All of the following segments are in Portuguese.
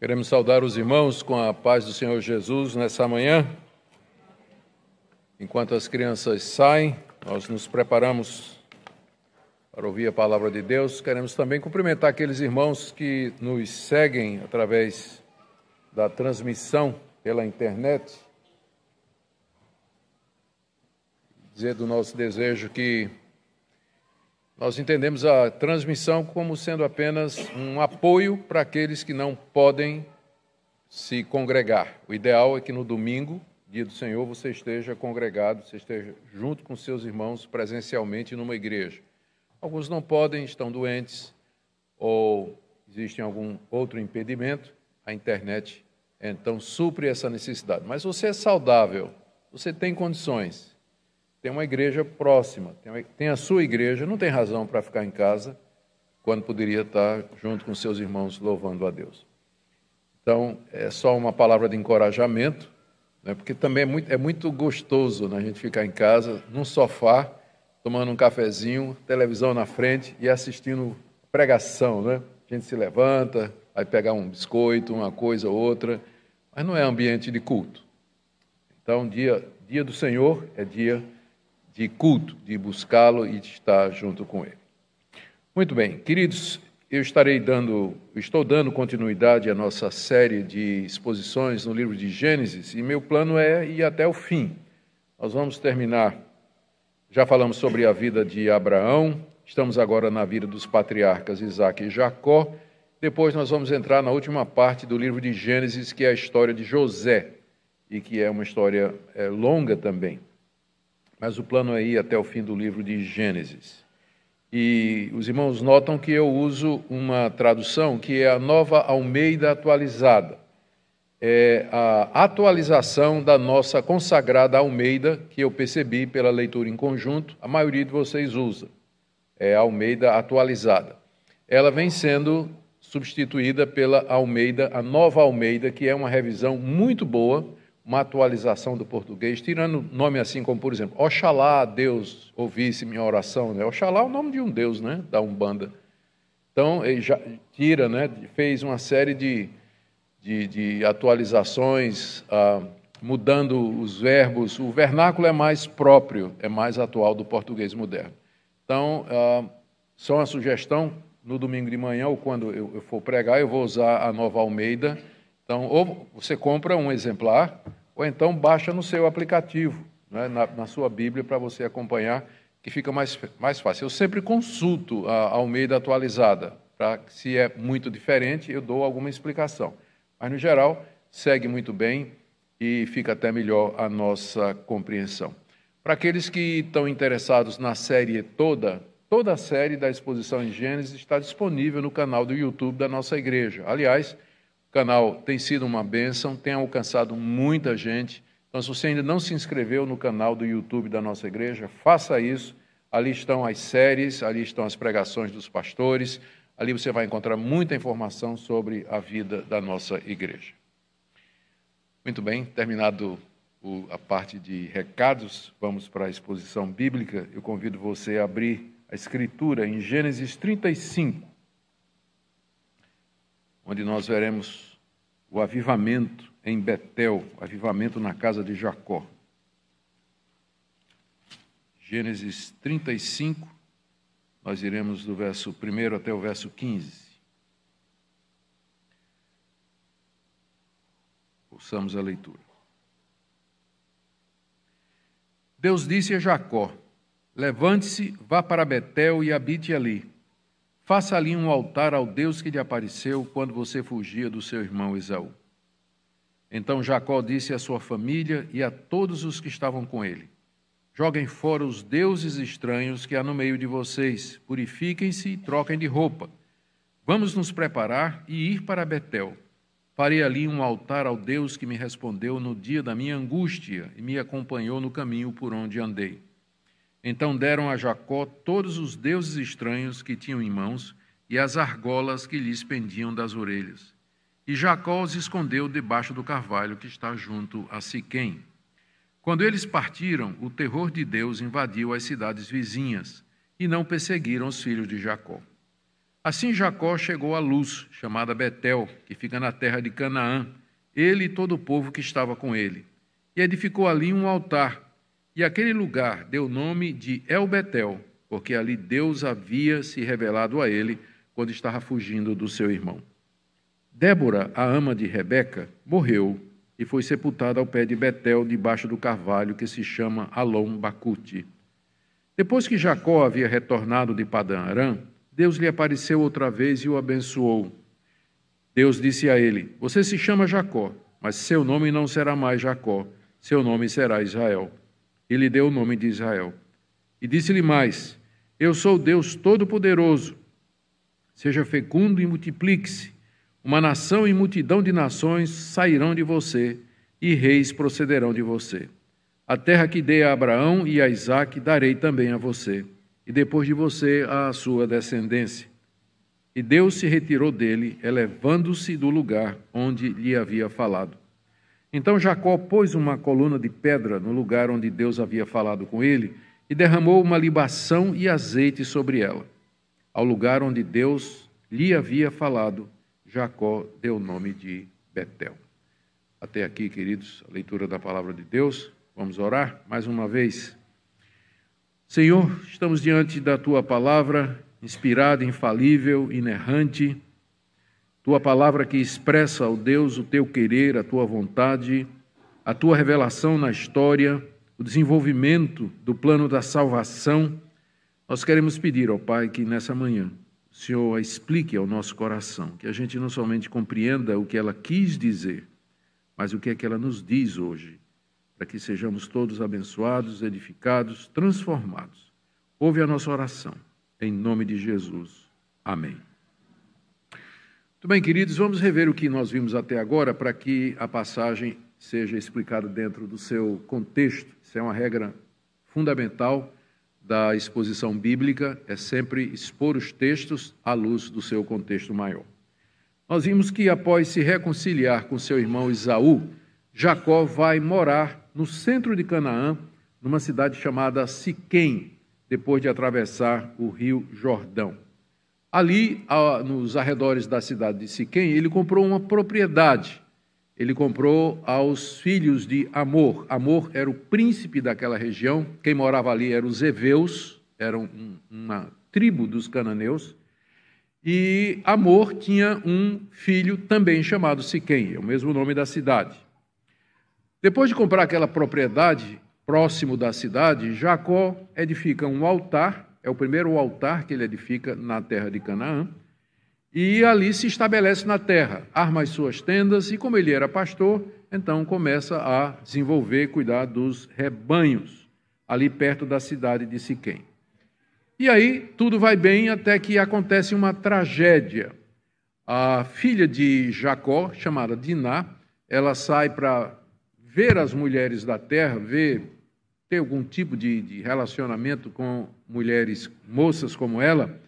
Queremos saudar os irmãos com a paz do Senhor Jesus nessa manhã. Enquanto as crianças saem, nós nos preparamos para ouvir a palavra de Deus. Queremos também cumprimentar aqueles irmãos que nos seguem através da transmissão pela internet. Dizer do nosso desejo que nós entendemos a transmissão como sendo apenas um apoio para aqueles que não podem se congregar. O ideal é que no domingo, dia do Senhor, você esteja congregado, você esteja junto com seus irmãos presencialmente numa igreja. Alguns não podem, estão doentes ou existe algum outro impedimento, a internet então supre essa necessidade. Mas você é saudável, você tem condições, tem uma igreja próxima, tem a sua igreja, não tem razão para ficar em casa quando poderia estar junto com seus irmãos louvando a Deus. Então, é só uma palavra de encorajamento, né, porque também é muito, é muito gostoso né, a gente ficar em casa, num sofá, tomando um cafezinho, televisão na frente e assistindo pregação. Né? A gente se levanta, vai pegar um biscoito, uma coisa ou outra, mas não é ambiente de culto. Então, dia, dia do Senhor é dia de culto, de buscá-lo e de estar junto com ele. Muito bem, queridos, eu estarei dando, estou dando continuidade à nossa série de exposições no livro de Gênesis e meu plano é ir até o fim. Nós vamos terminar. Já falamos sobre a vida de Abraão, estamos agora na vida dos patriarcas Isaac e Jacó. Depois nós vamos entrar na última parte do livro de Gênesis, que é a história de José, e que é uma história é, longa também mas o plano é ir até o fim do livro de Gênesis. E os irmãos notam que eu uso uma tradução que é a nova Almeida atualizada. É a atualização da nossa consagrada Almeida, que eu percebi pela leitura em conjunto, a maioria de vocês usa. É a Almeida atualizada. Ela vem sendo substituída pela Almeida, a nova Almeida, que é uma revisão muito boa uma atualização do português, tirando nome assim como, por exemplo, Oxalá Deus ouvisse minha oração. Né? Oxalá é o nome de um Deus, né? da Umbanda. Então, ele já tira, né? fez uma série de, de, de atualizações, ah, mudando os verbos. O vernáculo é mais próprio, é mais atual do português moderno. Então, ah, só uma sugestão, no domingo de manhã, ou quando eu, eu for pregar, eu vou usar a nova Almeida, então, ou você compra um exemplar, ou então baixa no seu aplicativo, né, na, na, sua Bíblia, para você acompanhar, que fica mais, mais fácil. Eu sempre consulto a Almeida atualizada, para se é muito diferente, eu dou alguma explicação. Mas, no geral, segue muito bem e fica até melhor a nossa compreensão. Para aqueles que estão interessados na série toda, toda a série da exposição em Gênesis está disponível no canal do YouTube da nossa igreja. Aliás, o canal tem sido uma bênção, tem alcançado muita gente. Então, se você ainda não se inscreveu no canal do YouTube da nossa igreja, faça isso. Ali estão as séries, ali estão as pregações dos pastores. Ali você vai encontrar muita informação sobre a vida da nossa igreja. Muito bem, terminado a parte de recados, vamos para a exposição bíblica. Eu convido você a abrir a escritura em Gênesis 35 onde nós veremos o avivamento em Betel, avivamento na casa de Jacó. Gênesis 35, nós iremos do verso 1 até o verso 15. Ouçamos a leitura. Deus disse a Jacó: Levante-se, vá para Betel e habite ali Faça ali um altar ao Deus que lhe apareceu quando você fugia do seu irmão Esaú. Então Jacó disse à sua família e a todos os que estavam com ele: Joguem fora os deuses estranhos que há no meio de vocês, purifiquem-se e troquem de roupa. Vamos nos preparar e ir para Betel. Farei ali um altar ao Deus que me respondeu no dia da minha angústia e me acompanhou no caminho por onde andei. Então deram a Jacó todos os deuses estranhos que tinham em mãos e as argolas que lhes pendiam das orelhas. E Jacó os escondeu debaixo do carvalho que está junto a Siquém. Quando eles partiram, o terror de Deus invadiu as cidades vizinhas e não perseguiram os filhos de Jacó. Assim Jacó chegou à luz, chamada Betel, que fica na terra de Canaã, ele e todo o povo que estava com ele. E edificou ali um altar, e aquele lugar deu o nome de El Betel, porque ali Deus havia se revelado a ele quando estava fugindo do seu irmão. Débora, a ama de Rebeca, morreu e foi sepultada ao pé de Betel, debaixo do carvalho que se chama Alom Bacute. Depois que Jacó havia retornado de Padã Arã, Deus lhe apareceu outra vez e o abençoou. Deus disse a ele: Você se chama Jacó, mas seu nome não será mais Jacó, seu nome será Israel. E lhe deu o nome de Israel. E disse-lhe mais: Eu sou Deus Todo-Poderoso. Seja fecundo e multiplique-se. Uma nação e multidão de nações sairão de você, e reis procederão de você. A terra que dei a Abraão e a Isaque darei também a você, e depois de você a sua descendência. E Deus se retirou dele, elevando-se do lugar onde lhe havia falado. Então Jacó pôs uma coluna de pedra no lugar onde Deus havia falado com ele e derramou uma libação e azeite sobre ela. Ao lugar onde Deus lhe havia falado, Jacó deu o nome de Betel. Até aqui, queridos, a leitura da palavra de Deus. Vamos orar mais uma vez. Senhor, estamos diante da tua palavra inspirada, infalível, inerrante, tua palavra que expressa ao Deus o teu querer, a tua vontade, a tua revelação na história, o desenvolvimento do plano da salvação. Nós queremos pedir ao Pai que nessa manhã o Senhor a explique ao nosso coração, que a gente não somente compreenda o que ela quis dizer, mas o que é que ela nos diz hoje, para que sejamos todos abençoados, edificados, transformados. Ouve a nossa oração em nome de Jesus. Amém. Muito bem, queridos, vamos rever o que nós vimos até agora para que a passagem seja explicada dentro do seu contexto. Isso é uma regra fundamental da exposição bíblica, é sempre expor os textos à luz do seu contexto maior. Nós vimos que após se reconciliar com seu irmão Isaú, Jacó vai morar no centro de Canaã, numa cidade chamada Siquém, depois de atravessar o rio Jordão. Ali, nos arredores da cidade de Siquém, ele comprou uma propriedade. Ele comprou aos filhos de Amor. Amor era o príncipe daquela região. Quem morava ali eram os Eveus, eram uma tribo dos cananeus. E Amor tinha um filho também chamado Siquém, é o mesmo nome da cidade. Depois de comprar aquela propriedade, próximo da cidade, Jacó edifica um altar, é o primeiro altar que ele edifica na terra de Canaã, e ali se estabelece na terra, arma as suas tendas, e como ele era pastor, então começa a desenvolver, cuidar dos rebanhos, ali perto da cidade de Siquém. E aí tudo vai bem até que acontece uma tragédia. A filha de Jacó, chamada Diná, ela sai para ver as mulheres da terra, ver ter algum tipo de, de relacionamento com mulheres moças como ela,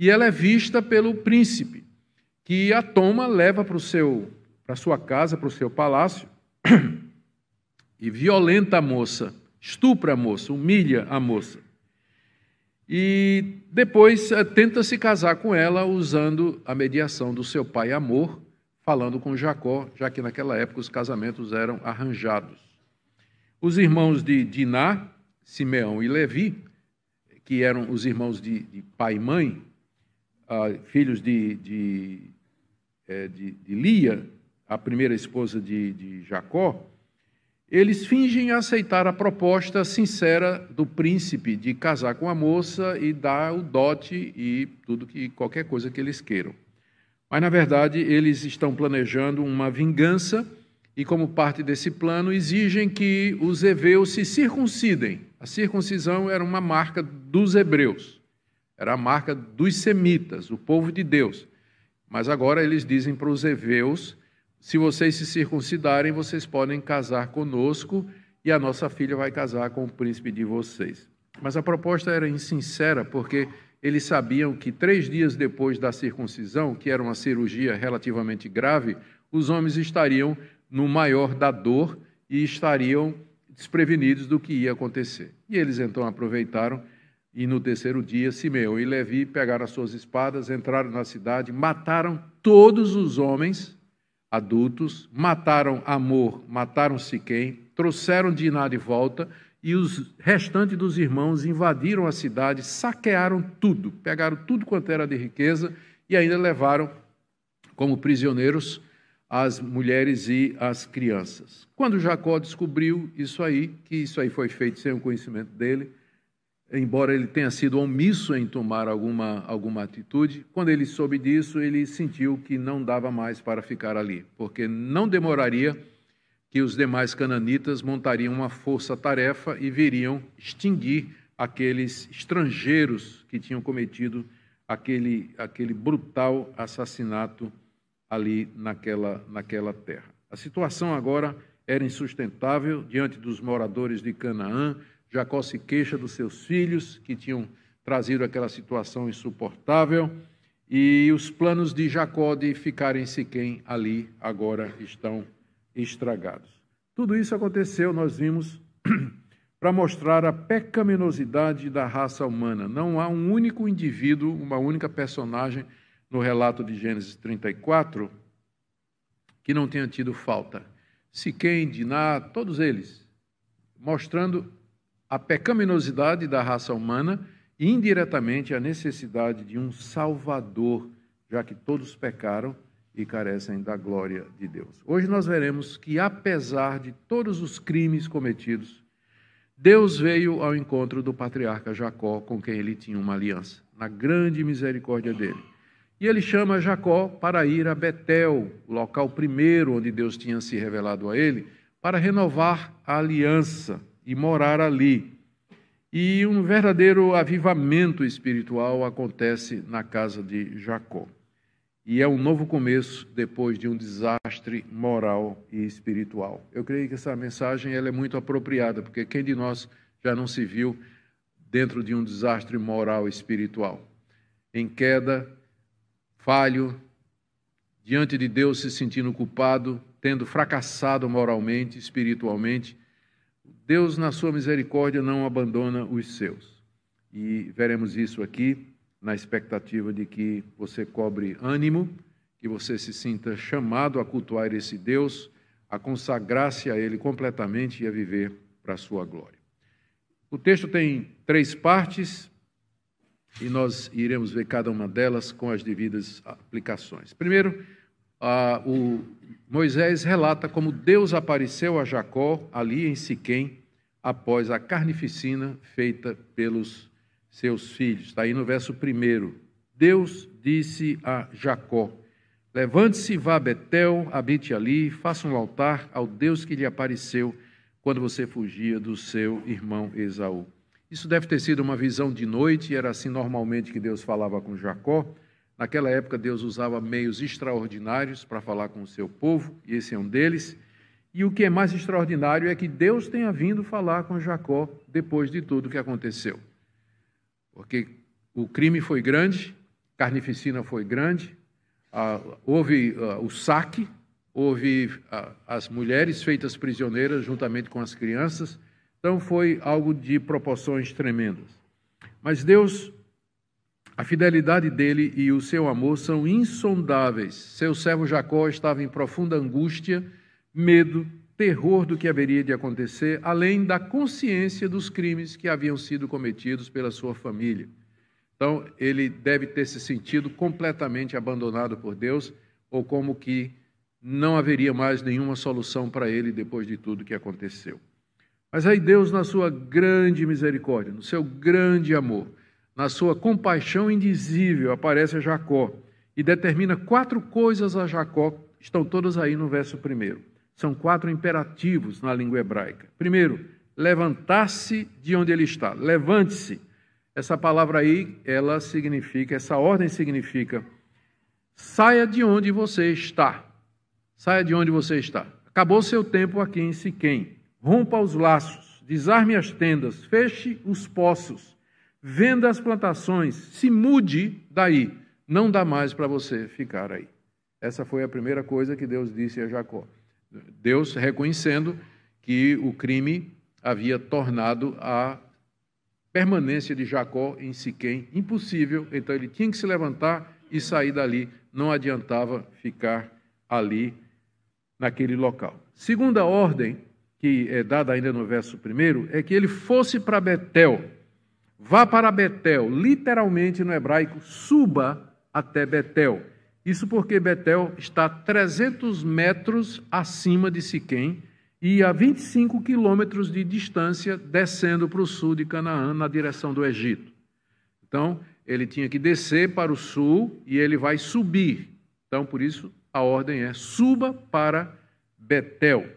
e ela é vista pelo príncipe, que a toma, leva para seu para sua casa, para o seu palácio, e violenta a moça, estupra a moça, humilha a moça. E depois eh, tenta se casar com ela usando a mediação do seu pai Amor, falando com Jacó, já que naquela época os casamentos eram arranjados. Os irmãos de Diná, Simeão e Levi, que eram os irmãos de, de pai e mãe, uh, filhos de, de, é, de, de, Lia, a primeira esposa de, de Jacó, eles fingem aceitar a proposta sincera do príncipe de casar com a moça e dar o dote e tudo que qualquer coisa que eles queiram. Mas na verdade eles estão planejando uma vingança e, como parte desse plano, exigem que os heveus se circuncidem. A circuncisão era uma marca dos hebreus, era a marca dos semitas, o povo de Deus. Mas agora eles dizem para os heveus: se vocês se circuncidarem, vocês podem casar conosco e a nossa filha vai casar com o príncipe de vocês. Mas a proposta era insincera, porque eles sabiam que três dias depois da circuncisão, que era uma cirurgia relativamente grave, os homens estariam no maior da dor e estariam desprevenidos do que ia acontecer. E eles então aproveitaram E no terceiro dia, Simeão e Levi pegaram as suas espadas, entraram na cidade, mataram todos os homens adultos, mataram Amor, mataram Siquém, trouxeram Diná de volta e os restantes dos irmãos invadiram a cidade, saquearam tudo, pegaram tudo quanto era de riqueza e ainda levaram como prisioneiros as mulheres e as crianças. Quando Jacó descobriu isso aí, que isso aí foi feito sem o conhecimento dele, embora ele tenha sido omisso em tomar alguma, alguma atitude, quando ele soube disso, ele sentiu que não dava mais para ficar ali, porque não demoraria que os demais cananitas montariam uma força-tarefa e viriam extinguir aqueles estrangeiros que tinham cometido aquele, aquele brutal assassinato ali naquela, naquela terra. A situação agora era insustentável diante dos moradores de Canaã, Jacó se queixa dos seus filhos, que tinham trazido aquela situação insuportável, e os planos de Jacó de ficar em Siquém ali agora estão estragados. Tudo isso aconteceu, nós vimos, para mostrar a pecaminosidade da raça humana. Não há um único indivíduo, uma única personagem no relato de Gênesis 34 que não tenha tido falta. Siquém, Diná, todos eles, mostrando a pecaminosidade da raça humana e indiretamente a necessidade de um Salvador, já que todos pecaram e carecem da glória de Deus. Hoje nós veremos que, apesar de todos os crimes cometidos, Deus veio ao encontro do patriarca Jacó, com quem ele tinha uma aliança, na grande misericórdia dele. E ele chama Jacó para ir a Betel, o local primeiro onde Deus tinha se revelado a ele, para renovar a aliança e morar ali. E um verdadeiro avivamento espiritual acontece na casa de Jacó. E é um novo começo depois de um desastre moral e espiritual. Eu creio que essa mensagem ela é muito apropriada, porque quem de nós já não se viu dentro de um desastre moral e espiritual? Em queda, falho, diante de Deus se sentindo culpado, tendo fracassado moralmente, espiritualmente, Deus, na sua misericórdia, não abandona os seus. E veremos isso aqui na expectativa de que você cobre ânimo, que você se sinta chamado a cultuar esse Deus, a consagrar-se a Ele completamente e a viver para a sua glória. O texto tem três partes e nós iremos ver cada uma delas com as devidas aplicações. Primeiro, o Moisés relata como Deus apareceu a Jacó ali em Siquém após a carnificina feita pelos seus filhos. Está aí no verso 1. Deus disse a Jacó: Levante-se, vá a Betel, habite ali, faça um altar ao Deus que lhe apareceu quando você fugia do seu irmão Esaú. Isso deve ter sido uma visão de noite, e era assim normalmente que Deus falava com Jacó. Naquela época, Deus usava meios extraordinários para falar com o seu povo, e esse é um deles. E o que é mais extraordinário é que Deus tenha vindo falar com Jacó depois de tudo que aconteceu. Porque o crime foi grande, carnificina foi grande, houve o saque, houve as mulheres feitas prisioneiras juntamente com as crianças. Então foi algo de proporções tremendas. Mas Deus a fidelidade dele e o seu amor são insondáveis. Seu servo Jacó estava em profunda angústia, medo, terror do que haveria de acontecer, além da consciência dos crimes que haviam sido cometidos pela sua família. Então, ele deve ter se sentido completamente abandonado por Deus, ou como que não haveria mais nenhuma solução para ele depois de tudo que aconteceu. Mas aí Deus, na sua grande misericórdia, no seu grande amor, na sua compaixão indizível, aparece a Jacó e determina quatro coisas a Jacó, estão todas aí no verso primeiro. São quatro imperativos na língua hebraica. Primeiro, levantar-se de onde ele está. Levante-se. Essa palavra aí, ela significa, essa ordem significa saia de onde você está. Saia de onde você está. Acabou seu tempo aqui em Siquém. Rompa os laços, desarme as tendas, feche os poços venda as plantações, se mude daí, não dá mais para você ficar aí. Essa foi a primeira coisa que Deus disse a Jacó. Deus reconhecendo que o crime havia tornado a permanência de Jacó em Siquém impossível, então ele tinha que se levantar e sair dali, não adiantava ficar ali naquele local. Segunda ordem, que é dada ainda no verso primeiro, é que ele fosse para Betel. Vá para Betel, literalmente no hebraico, suba até Betel. Isso porque Betel está 300 metros acima de Siquém e a 25 quilômetros de distância, descendo para o sul de Canaã, na direção do Egito. Então, ele tinha que descer para o sul e ele vai subir. Então, por isso, a ordem é: suba para Betel.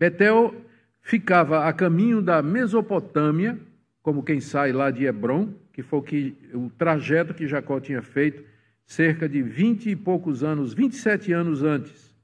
Betel ficava a caminho da Mesopotâmia, como quem sai lá de Hebron, que foi o, que, o trajeto que Jacó tinha feito cerca de vinte e poucos anos, 27 anos antes.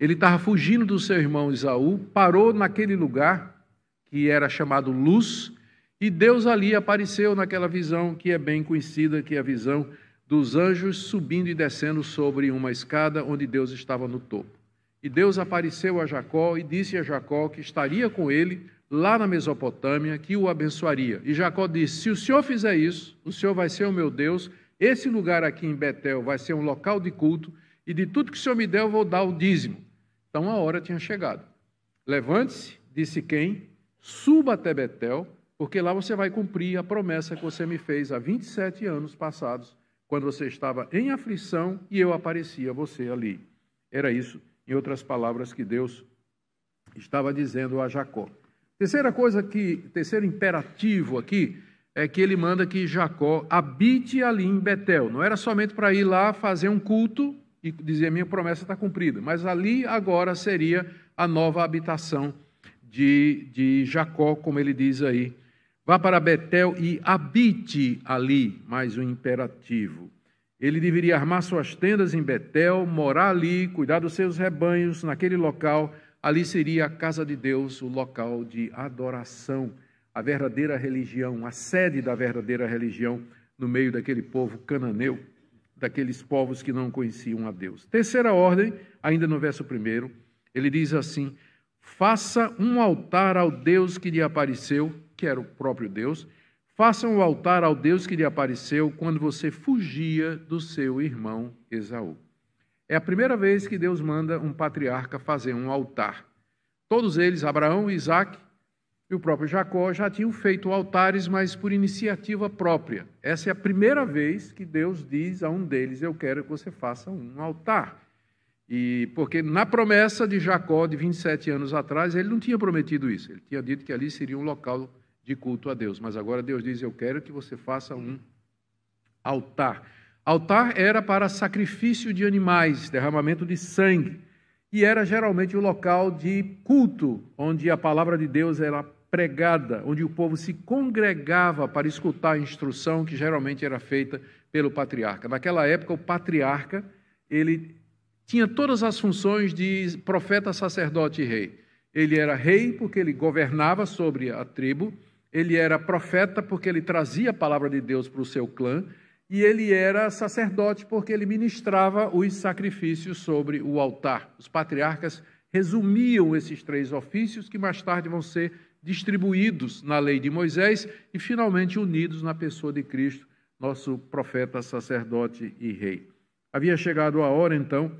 Ele estava fugindo do seu irmão Isaú, parou naquele lugar que era chamado Luz, e Deus ali apareceu naquela visão que é bem conhecida, que é a visão dos anjos subindo e descendo sobre uma escada onde Deus estava no topo. E Deus apareceu a Jacó e disse a Jacó que estaria com ele lá na Mesopotâmia, que o abençoaria. E Jacó disse: Se o senhor fizer isso, o senhor vai ser o meu Deus, esse lugar aqui em Betel vai ser um local de culto, e de tudo que o senhor me der, eu vou dar o dízimo. Então a hora tinha chegado. Levante-se, disse quem, suba até Betel, porque lá você vai cumprir a promessa que você me fez há 27 anos passados quando você estava em aflição e eu aparecia a você ali. Era isso, em outras palavras, que Deus estava dizendo a Jacó. Terceira coisa que, terceiro imperativo aqui, é que ele manda que Jacó habite ali em Betel. Não era somente para ir lá fazer um culto e dizer minha promessa está cumprida, mas ali agora seria a nova habitação de, de Jacó, como ele diz aí Vá para Betel e habite ali, mais um imperativo. Ele deveria armar suas tendas em Betel, morar ali, cuidar dos seus rebanhos naquele local. Ali seria a casa de Deus, o local de adoração, a verdadeira religião, a sede da verdadeira religião no meio daquele povo cananeu, daqueles povos que não conheciam a Deus. Terceira ordem, ainda no verso primeiro, ele diz assim: Faça um altar ao Deus que lhe apareceu que era o próprio Deus, façam o altar ao Deus que lhe apareceu quando você fugia do seu irmão Esaú. É a primeira vez que Deus manda um patriarca fazer um altar. Todos eles, Abraão, Isaac e o próprio Jacó, já tinham feito altares, mas por iniciativa própria. Essa é a primeira vez que Deus diz a um deles: Eu quero que você faça um altar. E porque na promessa de Jacó, de 27 anos atrás, ele não tinha prometido isso. Ele tinha dito que ali seria um local de culto a Deus. Mas agora Deus diz: Eu quero que você faça um altar. Altar era para sacrifício de animais, derramamento de sangue. E era geralmente o local de culto, onde a palavra de Deus era pregada, onde o povo se congregava para escutar a instrução que geralmente era feita pelo patriarca. Naquela época, o patriarca ele tinha todas as funções de profeta, sacerdote e rei. Ele era rei porque ele governava sobre a tribo, ele era profeta porque ele trazia a palavra de Deus para o seu clã, e ele era sacerdote porque ele ministrava os sacrifícios sobre o altar. Os patriarcas resumiam esses três ofícios que mais tarde vão ser distribuídos na lei de Moisés e finalmente unidos na pessoa de Cristo, nosso profeta, sacerdote e rei. Havia chegado a hora então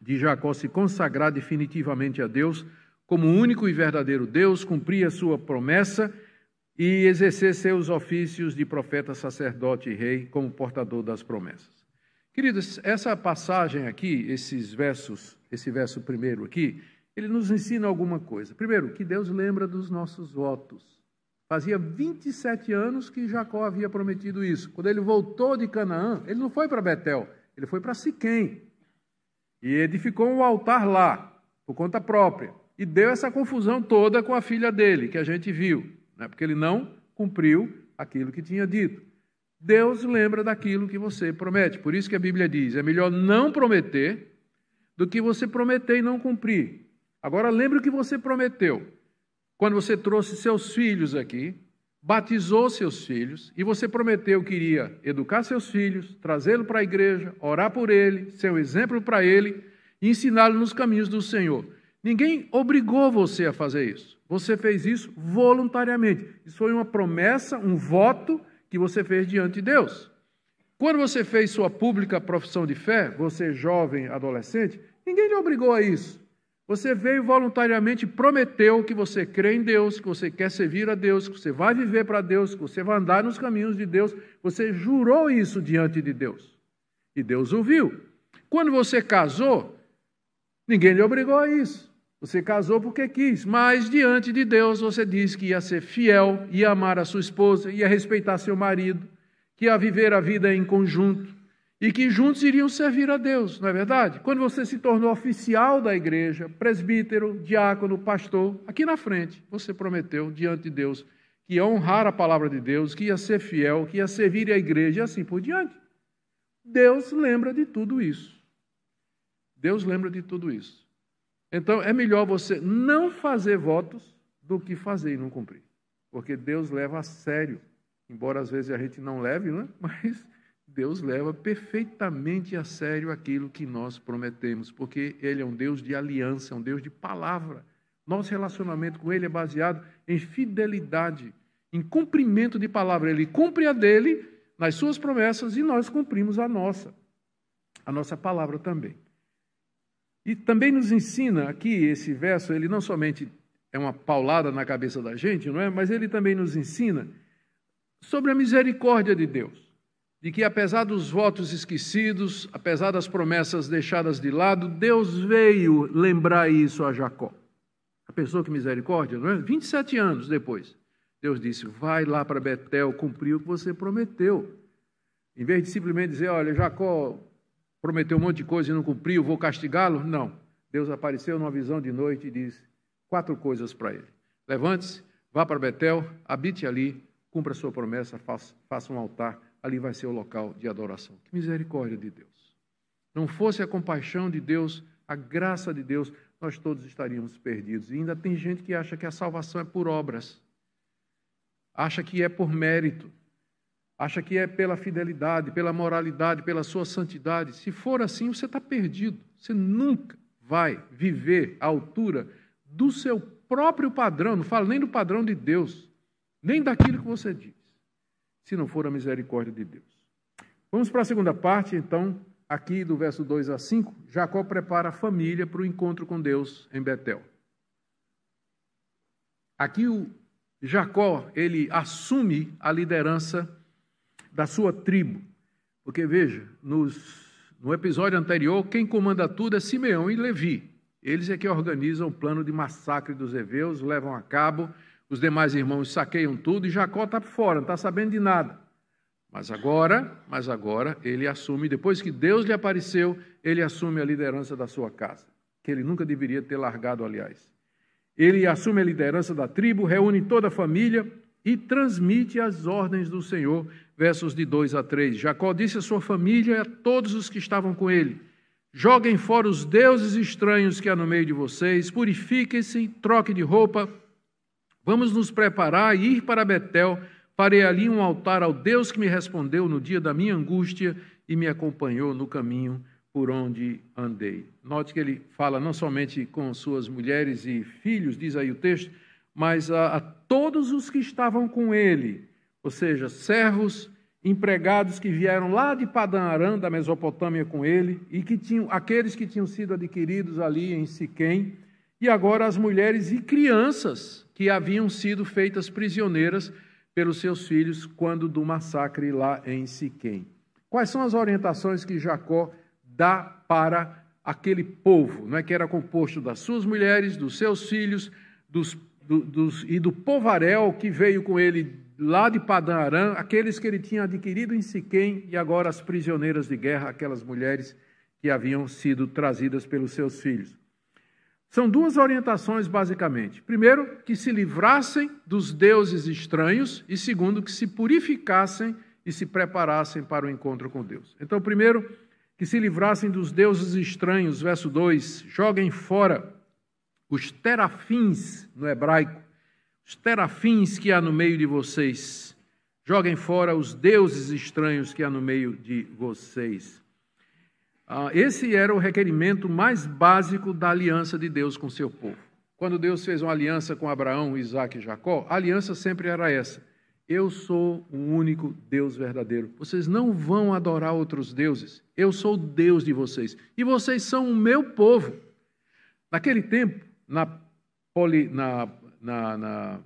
de Jacó se consagrar definitivamente a Deus como único e verdadeiro Deus, cumprir a sua promessa e exercer seus ofícios de profeta, sacerdote e rei como portador das promessas. Queridos, essa passagem aqui, esses versos, esse verso primeiro aqui, ele nos ensina alguma coisa. Primeiro, que Deus lembra dos nossos votos. Fazia 27 anos que Jacó havia prometido isso. Quando ele voltou de Canaã, ele não foi para Betel, ele foi para Siquém. E edificou um altar lá, por conta própria. E deu essa confusão toda com a filha dele, que a gente viu né? porque ele não cumpriu aquilo que tinha dito. Deus lembra daquilo que você promete. Por isso que a Bíblia diz: é melhor não prometer do que você prometer e não cumprir. Agora lembre o que você prometeu. Quando você trouxe seus filhos aqui, batizou seus filhos e você prometeu que iria educar seus filhos, trazê-lo para a igreja, orar por ele, ser um exemplo para ele e ensiná-lo nos caminhos do Senhor. Ninguém obrigou você a fazer isso. Você fez isso voluntariamente. Isso foi uma promessa, um voto que você fez diante de Deus. Quando você fez sua pública profissão de fé, você jovem, adolescente, ninguém lhe obrigou a isso. Você veio voluntariamente e prometeu que você crê em Deus, que você quer servir a Deus, que você vai viver para Deus, que você vai andar nos caminhos de Deus. Você jurou isso diante de Deus. E Deus ouviu. Quando você casou, ninguém lhe obrigou a isso. Você casou porque quis, mas diante de Deus você disse que ia ser fiel, ia amar a sua esposa, ia respeitar seu marido, que ia viver a vida em conjunto e que juntos iriam servir a Deus, não é verdade? Quando você se tornou oficial da igreja, presbítero, diácono, pastor, aqui na frente, você prometeu diante de Deus que ia honrar a palavra de Deus, que ia ser fiel, que ia servir a igreja e assim por diante. Deus lembra de tudo isso. Deus lembra de tudo isso. Então é melhor você não fazer votos do que fazer e não cumprir. Porque Deus leva a sério, embora às vezes a gente não leve, não é? mas Deus leva perfeitamente a sério aquilo que nós prometemos, porque Ele é um Deus de aliança, um Deus de palavra. Nosso relacionamento com Ele é baseado em fidelidade, em cumprimento de palavra. Ele cumpre a dele nas suas promessas e nós cumprimos a nossa, a nossa palavra também. E também nos ensina aqui esse verso, ele não somente é uma paulada na cabeça da gente, não é? Mas ele também nos ensina sobre a misericórdia de Deus de que, apesar dos votos esquecidos, apesar das promessas deixadas de lado, Deus veio lembrar isso a Jacó. A pessoa que misericórdia, não é? 27 anos depois, Deus disse: vai lá para Betel cumprir o que você prometeu. Em vez de simplesmente dizer: olha, Jacó prometeu um monte de coisa e não cumpriu, vou castigá-lo. Não. Deus apareceu numa visão de noite e disse quatro coisas para ele: levante-se, vá para Betel, habite ali, cumpra a sua promessa, faça, faça um altar ali vai ser o local de adoração. Que misericórdia de Deus. Não fosse a compaixão de Deus, a graça de Deus, nós todos estaríamos perdidos. E ainda tem gente que acha que a salvação é por obras, acha que é por mérito, acha que é pela fidelidade, pela moralidade, pela sua santidade. Se for assim, você está perdido. Você nunca vai viver à altura do seu próprio padrão, não falo nem do padrão de Deus, nem daquilo que você diz se não for a misericórdia de Deus. Vamos para a segunda parte, então, aqui do verso 2 a 5. Jacó prepara a família para o encontro com Deus em Betel. Aqui o Jacó, ele assume a liderança da sua tribo. Porque veja, nos, no episódio anterior, quem comanda tudo é Simeão e Levi. Eles é que organizam o plano de massacre dos heveus, levam a cabo os demais irmãos saqueiam tudo e Jacó está fora, não está sabendo de nada. Mas agora, mas agora ele assume, depois que Deus lhe apareceu, ele assume a liderança da sua casa, que ele nunca deveria ter largado, aliás. Ele assume a liderança da tribo, reúne toda a família e transmite as ordens do Senhor, versos de 2 a 3. Jacó disse à sua família e a todos os que estavam com ele: Joguem fora os deuses estranhos que há no meio de vocês, purifiquem-se, troquem de roupa, Vamos nos preparar e ir para Betel. Farei ali um altar ao Deus que me respondeu no dia da minha angústia e me acompanhou no caminho por onde andei. Note que ele fala não somente com suas mulheres e filhos, diz aí o texto, mas a, a todos os que estavam com ele, ou seja, servos, empregados que vieram lá de Padã Aram, da Mesopotâmia, com ele, e que tinham aqueles que tinham sido adquiridos ali em Siquém, e agora as mulheres e crianças que haviam sido feitas prisioneiras pelos seus filhos quando do massacre lá em Siquém. Quais são as orientações que Jacó dá para aquele povo, não é que era composto das suas mulheres, dos seus filhos, dos, do, dos, e do povarel que veio com ele lá de Padã Aram, aqueles que ele tinha adquirido em Siquém e agora as prisioneiras de guerra, aquelas mulheres que haviam sido trazidas pelos seus filhos. São duas orientações, basicamente. Primeiro, que se livrassem dos deuses estranhos, e segundo, que se purificassem e se preparassem para o encontro com Deus. Então, primeiro, que se livrassem dos deuses estranhos, verso 2: joguem fora os terafins no hebraico, os terafins que há no meio de vocês. Joguem fora os deuses estranhos que há no meio de vocês. Ah, esse era o requerimento mais básico da aliança de Deus com seu povo. quando Deus fez uma aliança com Abraão, Isaac e Jacó, a aliança sempre era essa: Eu sou o único Deus verdadeiro. Vocês não vão adorar outros deuses. Eu sou o Deus de vocês. E vocês são o meu povo. Naquele tempo, na, poli, na, na, na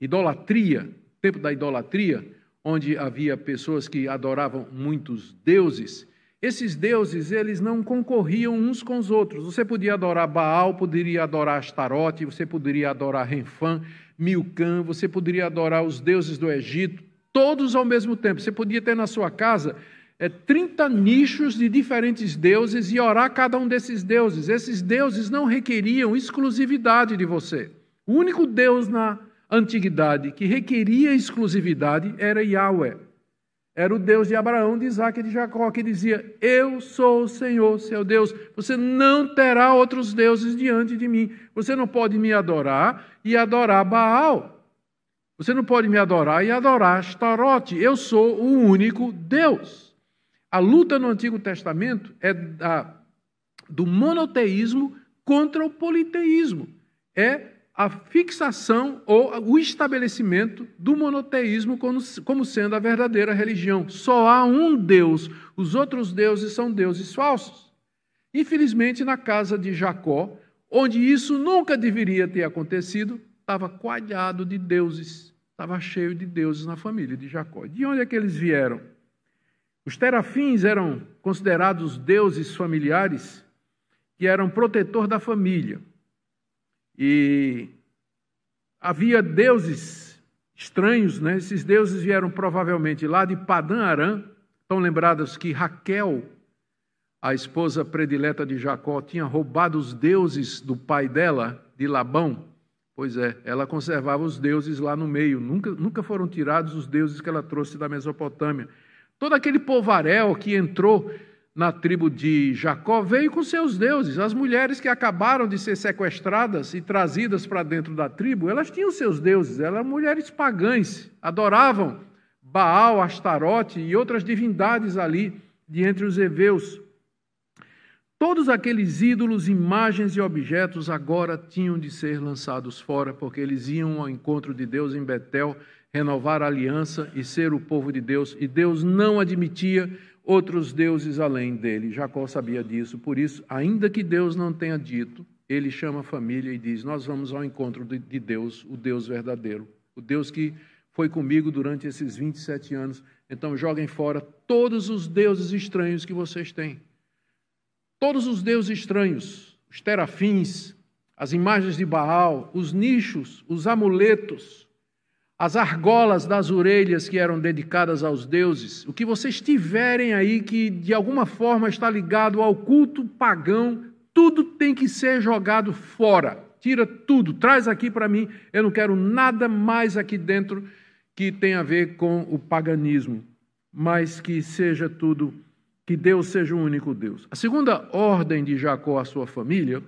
idolatria, tempo da idolatria, onde havia pessoas que adoravam muitos deuses, esses deuses, eles não concorriam uns com os outros. Você podia adorar Baal, poderia adorar Astarote, você poderia adorar Renfã, Milcã, você poderia adorar os deuses do Egito, todos ao mesmo tempo. Você podia ter na sua casa é, 30 nichos de diferentes deuses e orar cada um desses deuses. Esses deuses não requeriam exclusividade de você. O único Deus na antiguidade que requeria exclusividade era Yahweh. Era o Deus de Abraão, de Isaac e de Jacó, que dizia: Eu sou o Senhor, seu Deus. Você não terá outros deuses diante de mim. Você não pode me adorar e adorar Baal. Você não pode me adorar e adorar Astarote. Eu sou o único Deus. A luta no Antigo Testamento é da, do monoteísmo contra o politeísmo. É a fixação ou o estabelecimento do monoteísmo como sendo a verdadeira religião. Só há um Deus, os outros deuses são deuses falsos. Infelizmente, na casa de Jacó, onde isso nunca deveria ter acontecido, estava coalhado de deuses, estava cheio de deuses na família de Jacó. De onde é que eles vieram? Os terafins eram considerados deuses familiares que eram protetor da família. E havia deuses estranhos, né? Esses deuses vieram provavelmente lá de Padã Arã. Estão lembrados que Raquel, a esposa predileta de Jacó, tinha roubado os deuses do pai dela, de Labão. Pois é, ela conservava os deuses lá no meio. Nunca, nunca foram tirados os deuses que ela trouxe da Mesopotâmia. Todo aquele povaréu que entrou na tribo de Jacó veio com seus deuses. As mulheres que acabaram de ser sequestradas e trazidas para dentro da tribo, elas tinham seus deuses, elas eram mulheres pagãs, adoravam Baal, Astarote e outras divindades ali de entre os heveus. Todos aqueles ídolos, imagens e objetos agora tinham de ser lançados fora, porque eles iam ao encontro de Deus em Betel, renovar a aliança e ser o povo de Deus, e Deus não admitia outros deuses além dele. Jacó sabia disso, por isso, ainda que Deus não tenha dito, ele chama a família e diz: Nós vamos ao encontro de Deus, o Deus verdadeiro, o Deus que foi comigo durante esses 27 anos. Então, joguem fora todos os deuses estranhos que vocês têm. Todos os deuses estranhos, os terafins, as imagens de Baal, os nichos, os amuletos, as argolas das orelhas que eram dedicadas aos deuses, o que vocês tiverem aí que de alguma forma está ligado ao culto pagão, tudo tem que ser jogado fora. Tira tudo, traz aqui para mim. Eu não quero nada mais aqui dentro que tenha a ver com o paganismo, mas que seja tudo, que Deus seja o único Deus. A segunda ordem de Jacó à sua família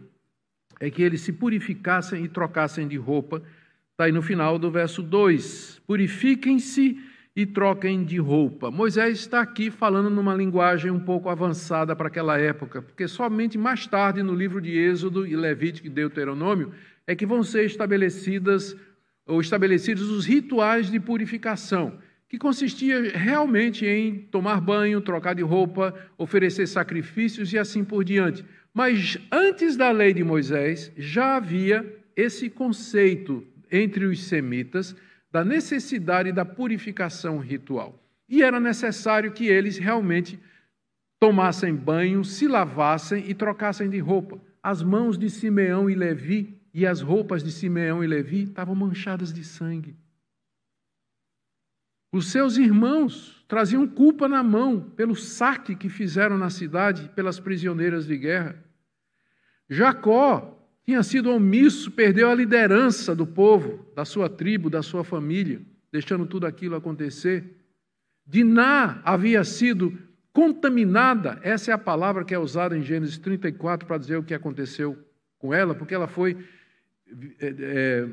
é que eles se purificassem e trocassem de roupa Está aí no final do verso 2: Purifiquem-se e troquem de roupa. Moisés está aqui falando numa linguagem um pouco avançada para aquela época, porque somente mais tarde, no livro de Êxodo e Levítico e Deuteronômio, é que vão ser estabelecidas ou estabelecidos os rituais de purificação, que consistia realmente em tomar banho, trocar de roupa, oferecer sacrifícios e assim por diante. Mas antes da lei de Moisés já havia esse conceito entre os semitas da necessidade da purificação ritual. E era necessário que eles realmente tomassem banho, se lavassem e trocassem de roupa. As mãos de Simeão e Levi e as roupas de Simeão e Levi estavam manchadas de sangue. Os seus irmãos traziam culpa na mão pelo saque que fizeram na cidade pelas prisioneiras de guerra. Jacó tinha sido omisso, perdeu a liderança do povo, da sua tribo, da sua família, deixando tudo aquilo acontecer. Diná havia sido contaminada, essa é a palavra que é usada em Gênesis 34 para dizer o que aconteceu com ela, porque ela foi é, é,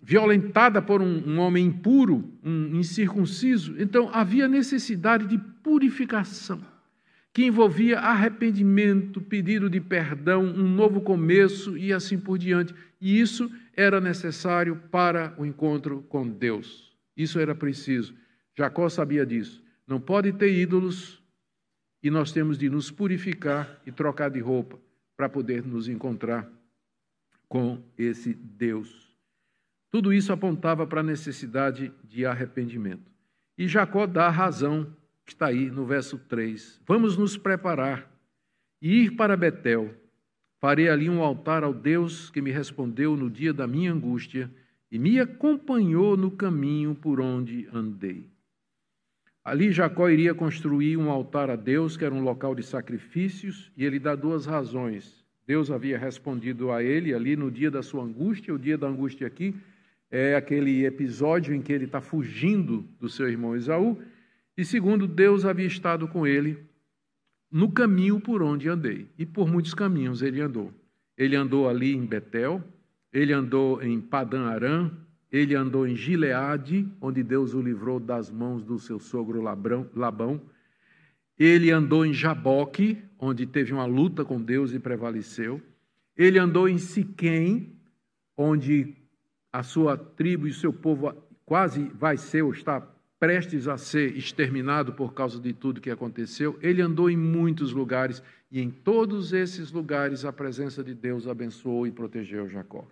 violentada por um, um homem impuro, um incircunciso. Então havia necessidade de purificação. Que envolvia arrependimento, pedido de perdão, um novo começo e assim por diante. E isso era necessário para o encontro com Deus. Isso era preciso. Jacó sabia disso. Não pode ter ídolos e nós temos de nos purificar e trocar de roupa para poder nos encontrar com esse Deus. Tudo isso apontava para a necessidade de arrependimento. E Jacó dá razão que está aí no verso 3. Vamos nos preparar e ir para Betel. Farei ali um altar ao Deus que me respondeu no dia da minha angústia e me acompanhou no caminho por onde andei. Ali Jacó iria construir um altar a Deus, que era um local de sacrifícios, e ele dá duas razões. Deus havia respondido a ele ali no dia da sua angústia, o dia da angústia aqui é aquele episódio em que ele está fugindo do seu irmão Esaú, e segundo, Deus havia estado com ele no caminho por onde andei. E por muitos caminhos ele andou. Ele andou ali em Betel, ele andou em Padã Aram, ele andou em Gileade, onde Deus o livrou das mãos do seu sogro Labão. Ele andou em Jaboque, onde teve uma luta com Deus e prevaleceu. Ele andou em Siquém, onde a sua tribo e o seu povo quase vai ser ou está prestes a ser exterminado por causa de tudo que aconteceu, ele andou em muitos lugares e em todos esses lugares a presença de Deus abençoou e protegeu Jacó.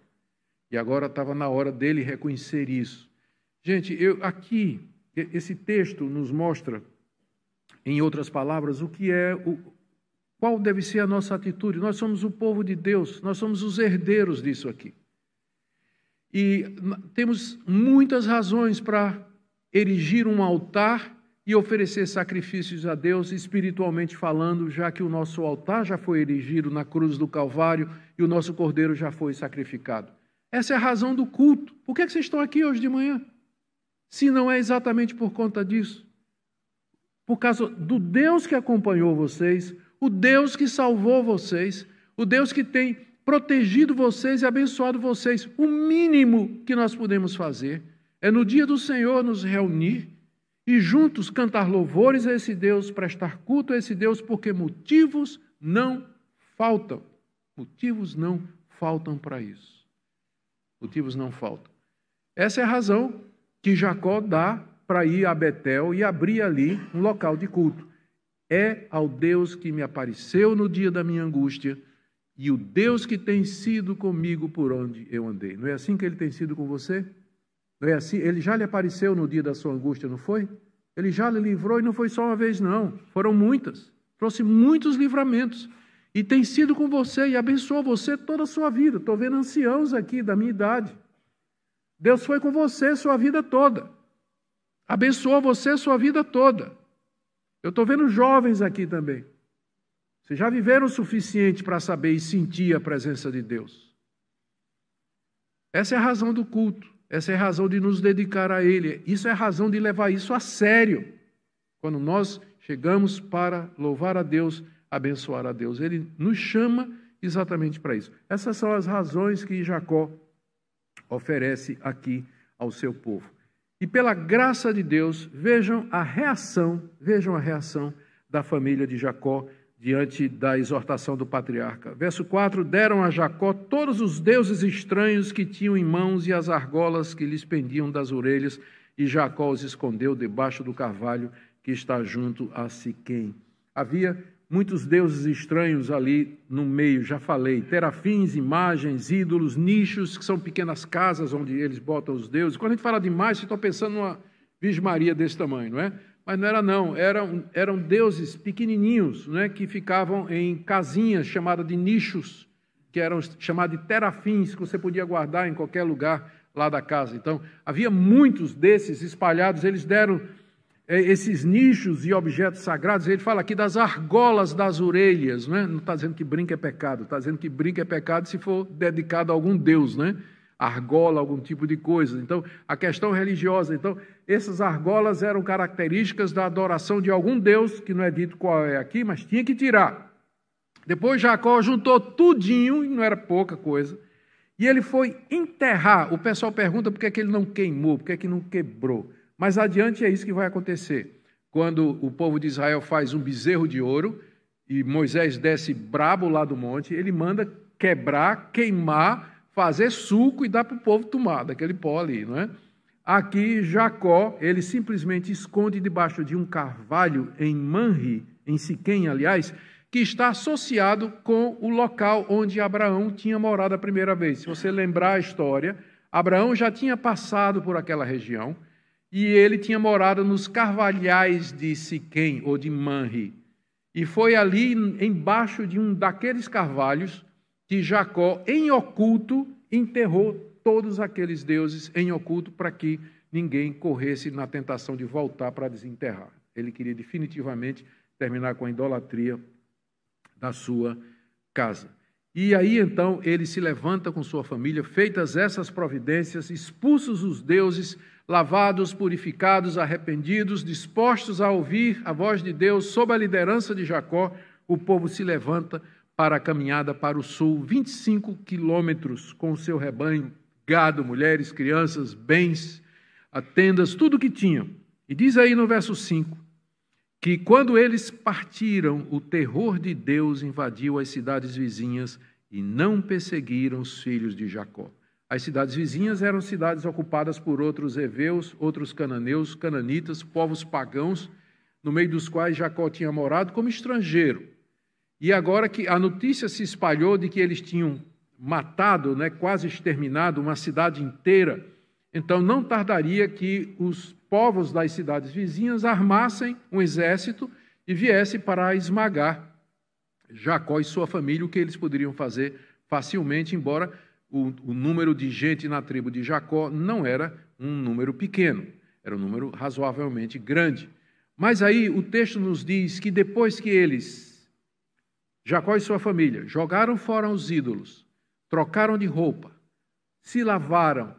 E agora estava na hora dele reconhecer isso. Gente, eu aqui esse texto nos mostra, em outras palavras, o que é o qual deve ser a nossa atitude. Nós somos o povo de Deus, nós somos os herdeiros disso aqui. E temos muitas razões para erigir um altar e oferecer sacrifícios a Deus, espiritualmente falando, já que o nosso altar já foi erigido na cruz do Calvário e o nosso cordeiro já foi sacrificado. Essa é a razão do culto. Por que, é que vocês estão aqui hoje de manhã? Se não é exatamente por conta disso. Por causa do Deus que acompanhou vocês, o Deus que salvou vocês, o Deus que tem protegido vocês e abençoado vocês. O mínimo que nós podemos fazer é no dia do Senhor nos reunir e juntos cantar louvores a esse Deus, prestar culto a esse Deus, porque motivos não faltam. Motivos não faltam para isso. Motivos não faltam. Essa é a razão que Jacó dá para ir a Betel e abrir ali um local de culto. É ao Deus que me apareceu no dia da minha angústia e o Deus que tem sido comigo por onde eu andei. Não é assim que ele tem sido com você? Não é assim? Ele já lhe apareceu no dia da sua angústia, não foi? Ele já lhe livrou e não foi só uma vez, não. Foram muitas. Trouxe muitos livramentos. E tem sido com você e abençoou você toda a sua vida. Estou vendo anciãos aqui da minha idade. Deus foi com você sua vida toda. Abençoou você sua vida toda. Eu estou vendo jovens aqui também. Vocês já viveram o suficiente para saber e sentir a presença de Deus. Essa é a razão do culto. Essa é a razão de nos dedicar a Ele. Isso é a razão de levar isso a sério. Quando nós chegamos para louvar a Deus, abençoar a Deus. Ele nos chama exatamente para isso. Essas são as razões que Jacó oferece aqui ao seu povo. E pela graça de Deus, vejam a reação, vejam a reação da família de Jacó diante da exortação do patriarca. Verso 4: Deram a Jacó todos os deuses estranhos que tinham em mãos e as argolas que lhes pendiam das orelhas, e Jacó os escondeu debaixo do carvalho que está junto a Siquém. Havia muitos deuses estranhos ali no meio, já falei, terafins, imagens, ídolos, nichos, que são pequenas casas onde eles botam os deuses. Quando a gente fala de mais, você está pensando numa Virgem Maria desse tamanho, não é? Mas não era não, eram, eram deuses pequenininhos, né, que ficavam em casinhas chamadas de nichos, que eram chamados de terafins, que você podia guardar em qualquer lugar lá da casa. Então, havia muitos desses espalhados, eles deram é, esses nichos e objetos sagrados, ele fala aqui das argolas das orelhas, né? não está dizendo que brinca é pecado, está dizendo que brinca é pecado se for dedicado a algum deus, né? Argola, algum tipo de coisa. Então, a questão religiosa. Então, essas argolas eram características da adoração de algum Deus, que não é dito qual é aqui, mas tinha que tirar. Depois Jacó juntou tudinho, e não era pouca coisa, e ele foi enterrar. O pessoal pergunta por que, é que ele não queimou, por que, é que não quebrou. Mas adiante é isso que vai acontecer. Quando o povo de Israel faz um bezerro de ouro, e Moisés desce brabo lá do monte, ele manda quebrar, queimar, fazer suco e dar para o povo tomar daquele pó ali, não é? Aqui, Jacó, ele simplesmente esconde debaixo de um carvalho em Manri, em Siquém, aliás, que está associado com o local onde Abraão tinha morado a primeira vez. Se você lembrar a história, Abraão já tinha passado por aquela região e ele tinha morado nos carvalhais de Siquém ou de Manri. E foi ali embaixo de um daqueles carvalhos que Jacó, em oculto, enterrou todos aqueles deuses em oculto para que ninguém corresse na tentação de voltar para desenterrar. Ele queria definitivamente terminar com a idolatria da sua casa. E aí então ele se levanta com sua família, feitas essas providências, expulsos os deuses, lavados, purificados, arrependidos, dispostos a ouvir a voz de Deus, sob a liderança de Jacó, o povo se levanta para a caminhada para o sul, 25 quilômetros, com o seu rebanho, gado, mulheres, crianças, bens, tendas, tudo que tinham. E diz aí no verso 5: que quando eles partiram, o terror de Deus invadiu as cidades vizinhas e não perseguiram os filhos de Jacó. As cidades vizinhas eram cidades ocupadas por outros heveus, outros cananeus, cananitas, povos pagãos, no meio dos quais Jacó tinha morado como estrangeiro. E agora que a notícia se espalhou de que eles tinham matado, né, quase exterminado uma cidade inteira, então não tardaria que os povos das cidades vizinhas armassem um exército e viessem para esmagar Jacó e sua família, o que eles poderiam fazer facilmente, embora o, o, número de gente na tribo de Jacó não era um número pequeno, era um número razoavelmente grande. Mas aí o texto nos diz que depois que eles, Jacó e sua família, jogaram fora os ídolos, trocaram de roupa, se lavaram,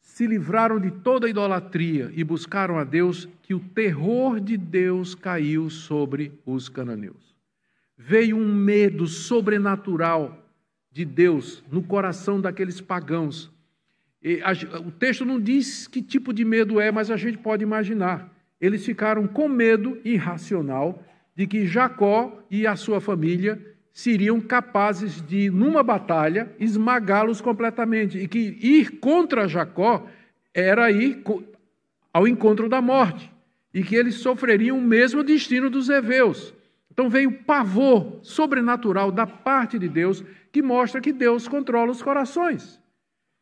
se livraram de toda idolatria e buscaram a Deus, que o terror de Deus caiu sobre os cananeus. Veio um medo sobrenatural de Deus no coração daqueles pagãos. O texto não diz que tipo de medo é, mas a gente pode imaginar. Eles ficaram com medo irracional de que Jacó e a sua família seriam capazes de, numa batalha, esmagá-los completamente. E que ir contra Jacó era ir ao encontro da morte. E que eles sofreriam o mesmo destino dos heveus. Então veio pavor sobrenatural da parte de Deus, que mostra que Deus controla os corações,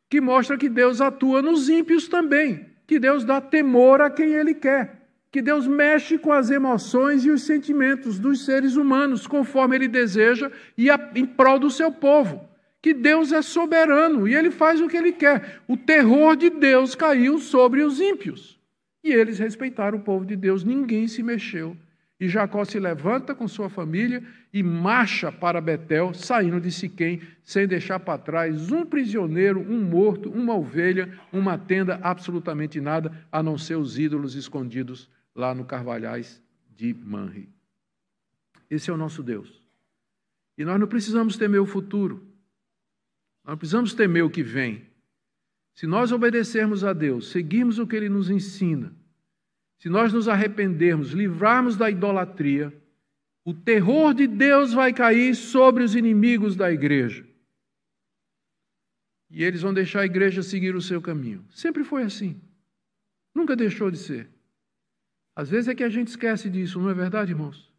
que mostra que Deus atua nos ímpios também, que Deus dá temor a quem Ele quer que Deus mexe com as emoções e os sentimentos dos seres humanos, conforme Ele deseja e a, em prol do seu povo. Que Deus é soberano e Ele faz o que Ele quer. O terror de Deus caiu sobre os ímpios. E eles respeitaram o povo de Deus, ninguém se mexeu. E Jacó se levanta com sua família e marcha para Betel, saindo de Siquém, sem deixar para trás um prisioneiro, um morto, uma ovelha, uma tenda, absolutamente nada, a não ser os ídolos escondidos lá no Carvalhais de Manri. Esse é o nosso Deus. E nós não precisamos temer o futuro. Nós não precisamos temer o que vem. Se nós obedecermos a Deus, seguirmos o que Ele nos ensina, se nós nos arrependermos, livrarmos da idolatria, o terror de Deus vai cair sobre os inimigos da igreja. E eles vão deixar a igreja seguir o seu caminho. Sempre foi assim. Nunca deixou de ser. Às vezes é que a gente esquece disso, não é verdade, irmãos?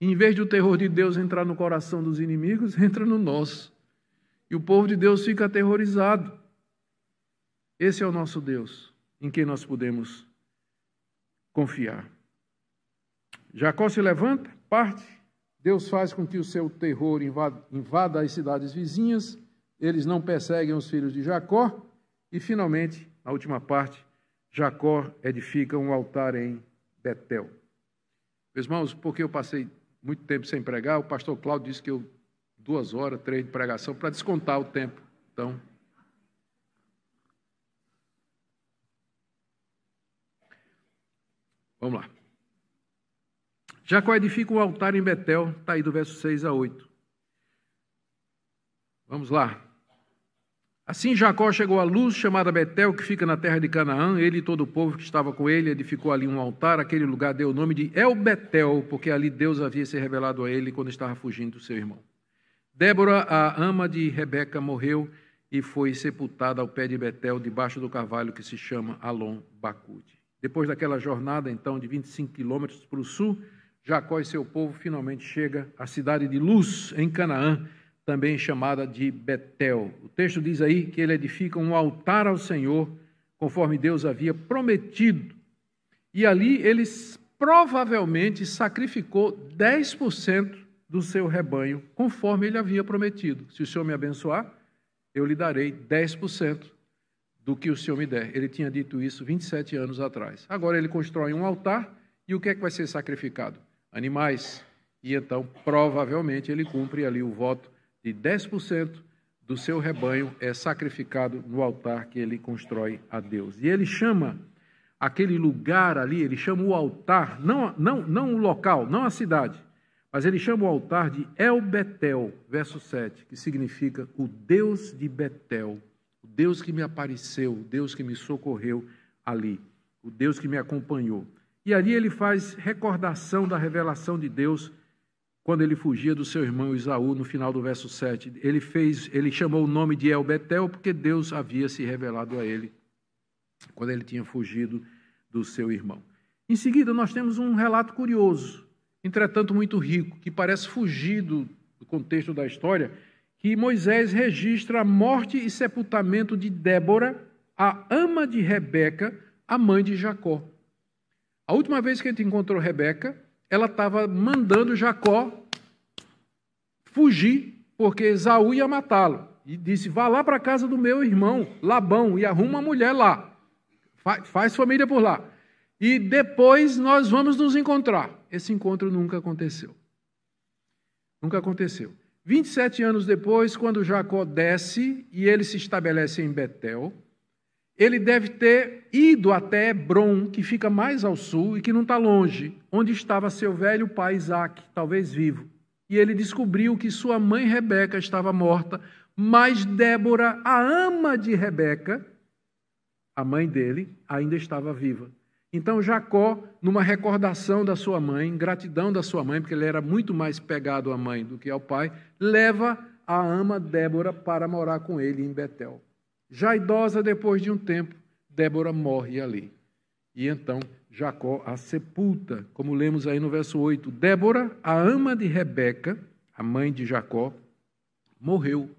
Em vez de o terror de Deus entrar no coração dos inimigos, entra no nosso. E o povo de Deus fica aterrorizado. Esse é o nosso Deus, em quem nós podemos confiar. Jacó se levanta, parte, Deus faz com que o seu terror invada, as cidades vizinhas, eles não perseguem os filhos de Jacó, e finalmente, na última parte, Jacó edifica um altar em Betel. Meus irmãos, porque eu passei muito tempo sem pregar, o pastor Cláudio disse que eu duas horas, três de pregação para descontar o tempo. Então, vamos lá. Jacó edifica um altar em Betel, está aí do verso 6 a 8. Vamos lá. Assim Jacó chegou à luz chamada Betel, que fica na terra de Canaã. Ele e todo o povo que estava com ele edificou ali um altar. Aquele lugar deu o nome de El Betel, porque ali Deus havia se revelado a ele quando estava fugindo do seu irmão. Débora, a ama de Rebeca, morreu e foi sepultada ao pé de Betel, debaixo do carvalho que se chama Alon Bacude. Depois daquela jornada, então, de 25 quilômetros para o sul, Jacó e seu povo finalmente chega à cidade de Luz, em Canaã, também chamada de Betel. O texto diz aí que ele edifica um altar ao Senhor, conforme Deus havia prometido. E ali ele provavelmente sacrificou 10% do seu rebanho, conforme ele havia prometido. Se o Senhor me abençoar, eu lhe darei 10% do que o Senhor me der. Ele tinha dito isso 27 anos atrás. Agora ele constrói um altar e o que é que vai ser sacrificado? Animais. E então, provavelmente, ele cumpre ali o voto de 10% do seu rebanho é sacrificado no altar que ele constrói a Deus. E ele chama aquele lugar ali, ele chama o altar, não, não, não o local, não a cidade, mas ele chama o altar de El Betel, verso 7, que significa o Deus de Betel, o Deus que me apareceu, o Deus que me socorreu ali, o Deus que me acompanhou. E ali ele faz recordação da revelação de Deus quando ele fugia do seu irmão Isaú, no final do verso 7, ele fez, ele chamou o nome de El Betel porque Deus havia se revelado a ele quando ele tinha fugido do seu irmão. Em seguida, nós temos um relato curioso, entretanto muito rico, que parece fugir do, do contexto da história, que Moisés registra a morte e sepultamento de Débora, a ama de Rebeca, a mãe de Jacó. A última vez que a gente encontrou Rebeca, ela estava mandando Jacó fugir, porque Esaú ia matá-lo. E disse: Vá lá para a casa do meu irmão Labão e arruma uma mulher lá. Faz, família por lá. E depois nós vamos nos encontrar. Esse encontro nunca aconteceu. Nunca aconteceu. 27 anos depois, quando Jacó desce e ele se estabelece em Betel, ele deve ter ido até Hebron, que fica mais ao sul e que não está longe, onde estava seu velho pai Isaac, talvez vivo. E ele descobriu que sua mãe Rebeca estava morta, mas Débora, a ama de Rebeca, a mãe dele, ainda estava viva. Então Jacó, numa recordação da sua mãe, gratidão da sua mãe, porque ele era muito mais pegado à mãe do que ao pai, leva a ama Débora para morar com ele em Betel. Já idosa, depois de um tempo, Débora morre ali. E então Jacó a sepulta, como lemos aí no verso 8. Débora, a ama de Rebeca, a mãe de Jacó, morreu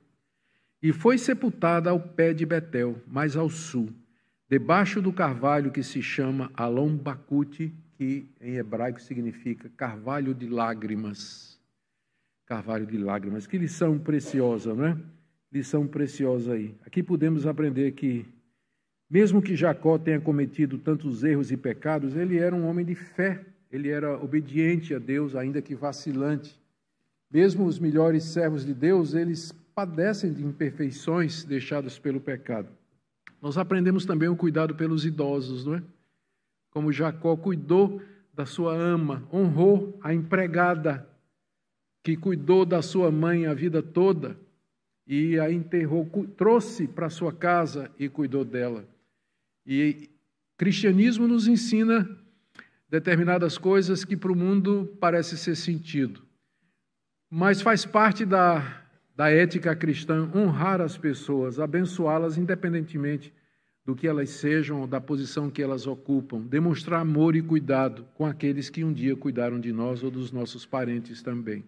e foi sepultada ao pé de Betel, mais ao sul, debaixo do carvalho que se chama Alon Bacute, que em hebraico significa carvalho de lágrimas. Carvalho de lágrimas. Que lição preciosa, não é? Lição preciosa aí. Aqui podemos aprender que, mesmo que Jacó tenha cometido tantos erros e pecados, ele era um homem de fé, ele era obediente a Deus, ainda que vacilante. Mesmo os melhores servos de Deus, eles padecem de imperfeições deixadas pelo pecado. Nós aprendemos também o cuidado pelos idosos, não é? Como Jacó cuidou da sua ama, honrou a empregada que cuidou da sua mãe a vida toda e a enterrou, trouxe para sua casa e cuidou dela. E cristianismo nos ensina determinadas coisas que para o mundo parece ser sentido. Mas faz parte da, da ética cristã honrar as pessoas, abençoá-las independentemente do que elas sejam ou da posição que elas ocupam, demonstrar amor e cuidado com aqueles que um dia cuidaram de nós ou dos nossos parentes também.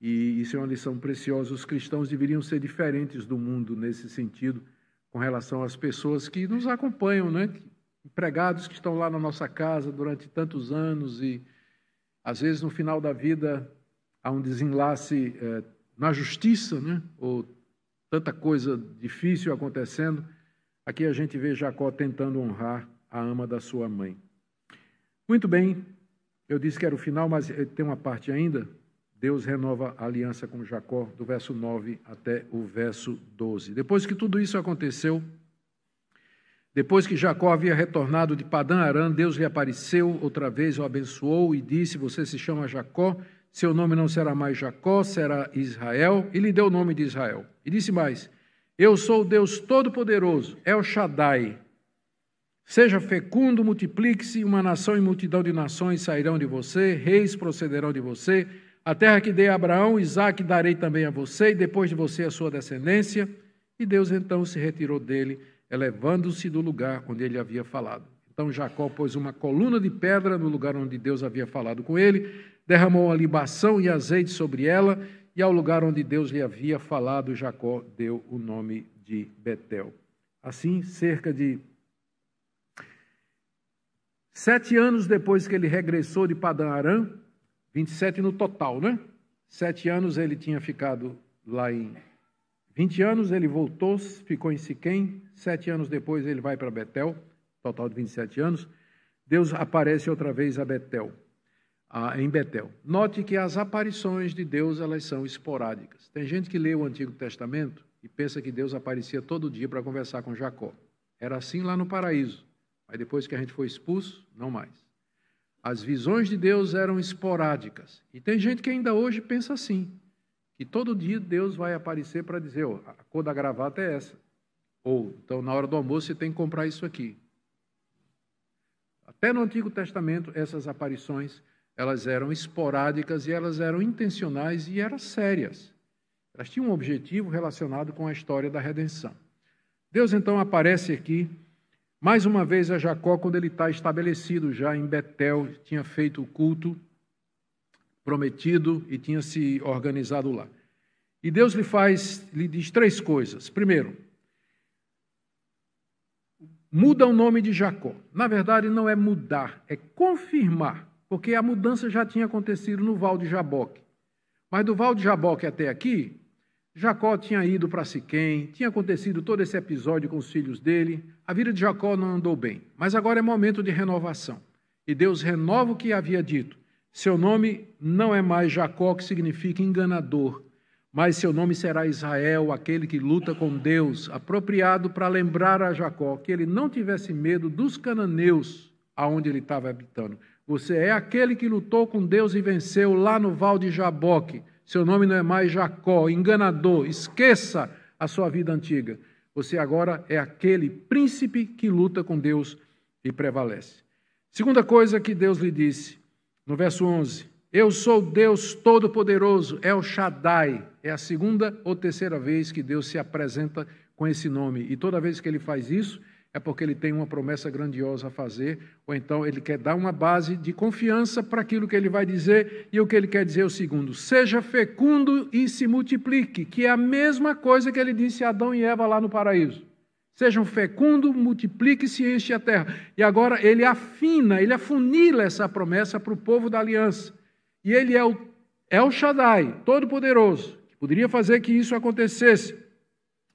E isso é uma lição preciosa. Os cristãos deveriam ser diferentes do mundo nesse sentido, com relação às pessoas que nos acompanham, né? empregados que estão lá na nossa casa durante tantos anos e, às vezes, no final da vida, há um desenlace é, na justiça, né? ou tanta coisa difícil acontecendo. Aqui a gente vê Jacó tentando honrar a ama da sua mãe. Muito bem, eu disse que era o final, mas eh, tem uma parte ainda. Deus renova a aliança com Jacó, do verso 9 até o verso 12. Depois que tudo isso aconteceu, depois que Jacó havia retornado de Padã Arã, Deus lhe apareceu outra vez, o abençoou e disse: Você se chama Jacó, seu nome não será mais Jacó, será Israel, e lhe deu o nome de Israel. E disse mais: Eu sou o Deus Todo-Poderoso, El Shaddai. Seja fecundo, multiplique-se, uma nação e multidão de nações sairão de você, reis procederão de você. A terra que dei a Abraão, Isaac darei também a você, e depois de você a sua descendência. E Deus então se retirou dele, elevando-se do lugar onde ele havia falado. Então Jacó pôs uma coluna de pedra no lugar onde Deus havia falado com ele, derramou a libação e azeite sobre ela, e ao lugar onde Deus lhe havia falado, Jacó deu o nome de Betel. Assim, cerca de sete anos depois que ele regressou de Padã Aram, 27 no total, né? Sete anos ele tinha ficado lá em. 20 anos ele voltou, ficou em Siquém. Sete anos depois ele vai para Betel total de 27 anos, Deus aparece outra vez a Betel, a, em Betel. Note que as aparições de Deus elas são esporádicas. Tem gente que lê o Antigo Testamento e pensa que Deus aparecia todo dia para conversar com Jacó. Era assim lá no paraíso, mas depois que a gente foi expulso, não mais. As visões de Deus eram esporádicas. E tem gente que ainda hoje pensa assim, que todo dia Deus vai aparecer para dizer, oh, a cor da gravata é essa. Ou, então, na hora do almoço você tem que comprar isso aqui. Até no Antigo Testamento, essas aparições, elas eram esporádicas e elas eram intencionais e eram sérias. Elas tinham um objetivo relacionado com a história da redenção. Deus então aparece aqui, mais uma vez a Jacó, quando ele está estabelecido já em Betel, tinha feito o culto prometido e tinha se organizado lá. E Deus lhe faz, lhe diz três coisas. Primeiro, muda o nome de Jacó. Na verdade, não é mudar, é confirmar, porque a mudança já tinha acontecido no Val de Jaboque. Mas do Val de Jaboque até aqui, Jacó tinha ido para Siquém, tinha acontecido todo esse episódio com os filhos dele, a vida de Jacó não andou bem. Mas agora é momento de renovação. E Deus renova o que havia dito. Seu nome não é mais Jacó, que significa enganador, mas seu nome será Israel, aquele que luta com Deus, apropriado para lembrar a Jacó que ele não tivesse medo dos cananeus aonde ele estava habitando. Você é aquele que lutou com Deus e venceu lá no Val de Jaboque. Seu nome não é mais Jacó, enganador. Esqueça a sua vida antiga. Você agora é aquele príncipe que luta com Deus e prevalece. Segunda coisa que Deus lhe disse, no verso 11: Eu sou Deus Todo-Poderoso, El Shaddai. É a segunda ou terceira vez que Deus se apresenta com esse nome. E toda vez que ele faz isso, é porque ele tem uma promessa grandiosa a fazer, ou então ele quer dar uma base de confiança para aquilo que ele vai dizer, e o que ele quer dizer é o segundo: seja fecundo e se multiplique, que é a mesma coisa que ele disse a Adão e Eva lá no paraíso. Sejam fecundo, multiplique-se e enche a terra. E agora ele afina, ele afunila essa promessa para o povo da aliança. E ele é o El Shaddai, todo-poderoso, poderia fazer que isso acontecesse.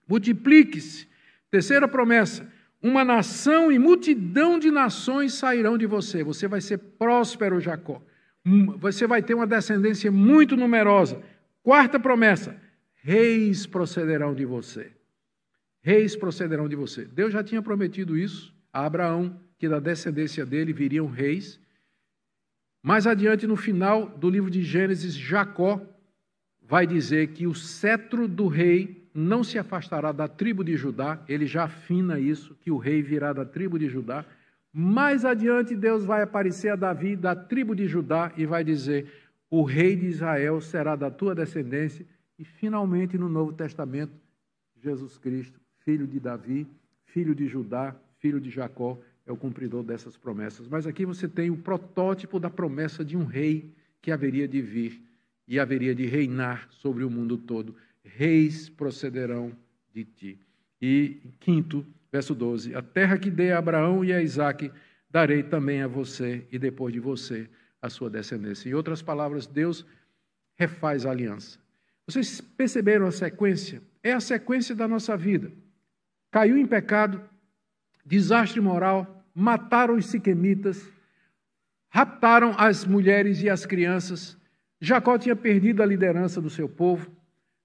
Multiplique-se. Terceira promessa: uma nação e multidão de nações sairão de você. Você vai ser próspero, Jacó. Hum, você vai ter uma descendência muito numerosa. Quarta promessa: reis procederão de você. Reis procederão de você. Deus já tinha prometido isso a Abraão, que da descendência dele viriam reis. Mais adiante, no final do livro de Gênesis, Jacó vai dizer que o cetro do rei não se afastará da tribo de Judá, ele já afina isso, que o rei virá da tribo de Judá. Mais adiante, Deus vai aparecer a Davi da tribo de Judá e vai dizer: O rei de Israel será da tua descendência. E finalmente, no Novo Testamento, Jesus Cristo, filho de Davi, filho de Judá, filho de Jacó, é o cumpridor dessas promessas. Mas aqui você tem o protótipo da promessa de um rei que haveria de vir e haveria de reinar sobre o mundo todo. Reis procederão de ti. E quinto, verso 12: A terra que dei a Abraão e a Isaque, darei também a você e depois de você a sua descendência. Em outras palavras, Deus refaz a aliança. Vocês perceberam a sequência? É a sequência da nossa vida. Caiu em pecado, desastre moral, mataram os siquemitas, raptaram as mulheres e as crianças, Jacó tinha perdido a liderança do seu povo.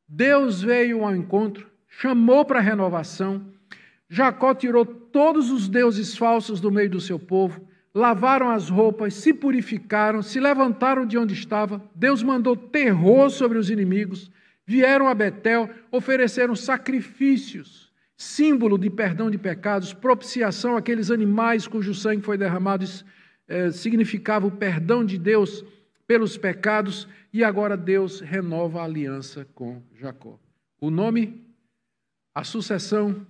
Deus veio ao encontro, chamou para a renovação. Jacó tirou todos os deuses falsos do meio do seu povo, lavaram as roupas, se purificaram, se levantaram de onde estava. Deus mandou terror sobre os inimigos. Vieram a Betel, ofereceram sacrifícios, símbolo de perdão de pecados, propiciação àqueles animais cujo sangue foi derramado, eh, significava o perdão de Deus pelos pecados, e agora Deus renova a aliança com Jacó. O nome, a sucessão,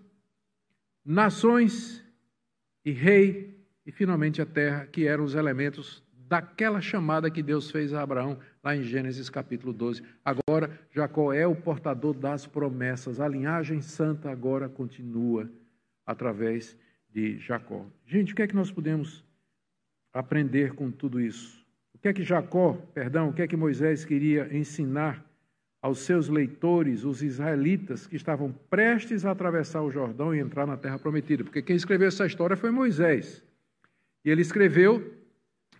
nações e rei, e finalmente a terra, que eram os elementos daquela chamada que Deus fez a Abraão lá em Gênesis capítulo 12. Agora, Jacó é o portador das promessas. A linhagem santa agora continua através de Jacó. Gente, o que é que nós podemos aprender com tudo isso? O que é que Jacó, perdão, o que é que Moisés queria ensinar aos seus leitores, os israelitas, que estavam prestes a atravessar o Jordão e entrar na terra prometida? Porque quem escreveu essa história foi Moisés. E ele escreveu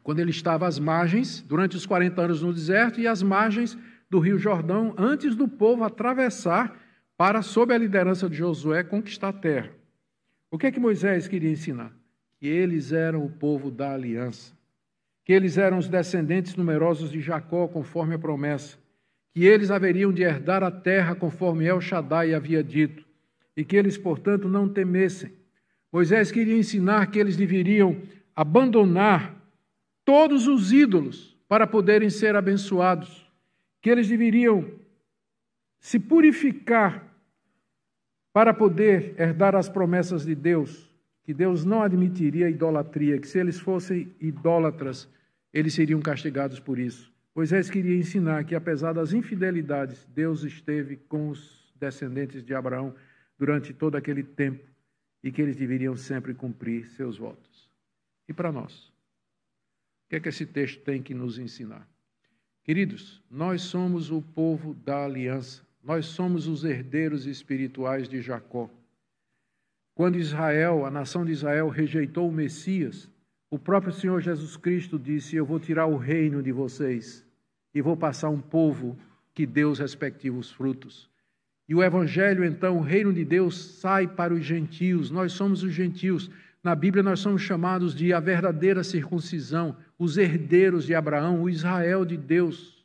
quando ele estava às margens, durante os 40 anos no deserto, e às margens do Rio Jordão, antes do povo atravessar para, sob a liderança de Josué, conquistar a terra. O que é que Moisés queria ensinar? Que eles eram o povo da aliança, que eles eram os descendentes numerosos de Jacó, conforme a promessa, que eles haveriam de herdar a terra, conforme El Shaddai havia dito, e que eles, portanto, não temessem. Moisés queria ensinar que eles deveriam abandonar todos os ídolos para poderem ser abençoados, que eles deveriam se purificar para poder herdar as promessas de Deus, que Deus não admitiria idolatria, que se eles fossem idólatras, eles seriam castigados por isso. Moisés queria ensinar que, apesar das infidelidades, Deus esteve com os descendentes de Abraão durante todo aquele tempo e que eles deveriam sempre cumprir seus votos. E para nós? O que é que esse texto tem que nos ensinar? Queridos, nós somos o povo da aliança, nós somos os herdeiros espirituais de Jacó. Quando Israel, a nação de Israel, rejeitou o Messias, o próprio Senhor Jesus Cristo disse: Eu vou tirar o reino de vocês e vou passar um povo que dê os respectivos frutos. E o Evangelho, então, o reino de Deus sai para os gentios, nós somos os gentios. Na Bíblia, nós somos chamados de a verdadeira circuncisão, os herdeiros de Abraão, o Israel de Deus.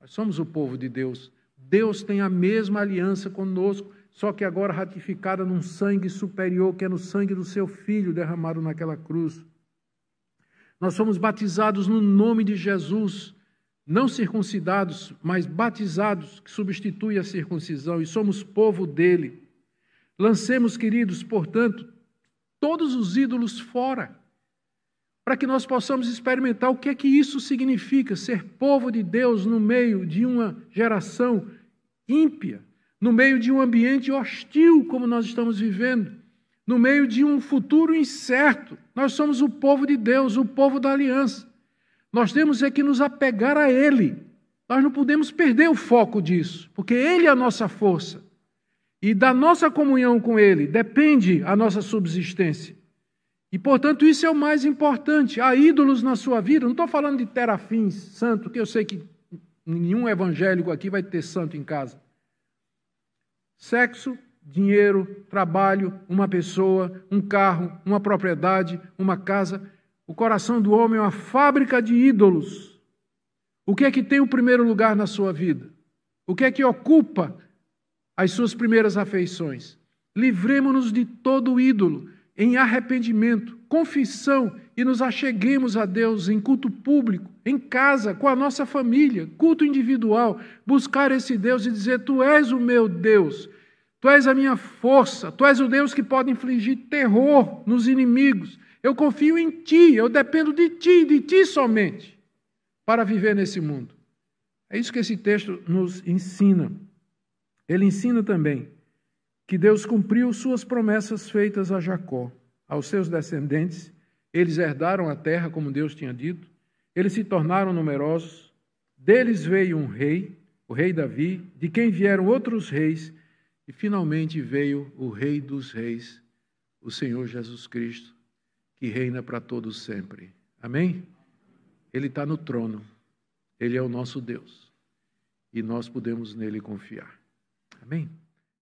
Nós somos o povo de Deus. Deus tem a mesma aliança conosco, só que agora ratificada num sangue superior, que é no sangue do seu filho derramado naquela cruz. Nós somos batizados no nome de Jesus, não circuncidados, mas batizados, que substitui a circuncisão, e somos povo dele. Lancemos, queridos, portanto, todos os ídolos fora, para que nós possamos experimentar o que é que isso significa, ser povo de Deus no meio de uma geração ímpia, no meio de um ambiente hostil como nós estamos vivendo, no meio de um futuro incerto. Nós somos o povo de Deus, o povo da aliança. Nós temos é que nos apegar a Ele. Nós não podemos perder o foco disso, porque Ele é a nossa força. E da nossa comunhão com Ele depende a nossa subsistência. E, portanto, isso é o mais importante. Há ídolos na sua vida. Não estou falando de terafins, santo, que eu sei que nenhum evangélico aqui vai ter santo em casa. Sexo, dinheiro, trabalho, uma pessoa, um carro, uma propriedade, uma casa. O coração do homem é uma fábrica de ídolos. O que é que tem o primeiro lugar na sua vida? O que é que ocupa as suas primeiras afeições. Livremos-nos de todo ídolo, em arrependimento, confissão e nos acheguemos a Deus em culto público, em casa, com a nossa família, culto individual, buscar esse Deus e dizer: Tu és o meu Deus, Tu és a minha força, Tu és o Deus que pode infligir terror nos inimigos. Eu confio em Ti, eu dependo de Ti, de Ti somente, para viver nesse mundo. É isso que esse texto nos ensina. Ele ensina também que Deus cumpriu suas promessas feitas a Jacó, aos seus descendentes. Eles herdaram a terra, como Deus tinha dito. Eles se tornaram numerosos. Deles veio um rei, o rei Davi, de quem vieram outros reis. E finalmente veio o Rei dos Reis, o Senhor Jesus Cristo, que reina para todos sempre. Amém? Ele está no trono. Ele é o nosso Deus. E nós podemos nele confiar. Amém?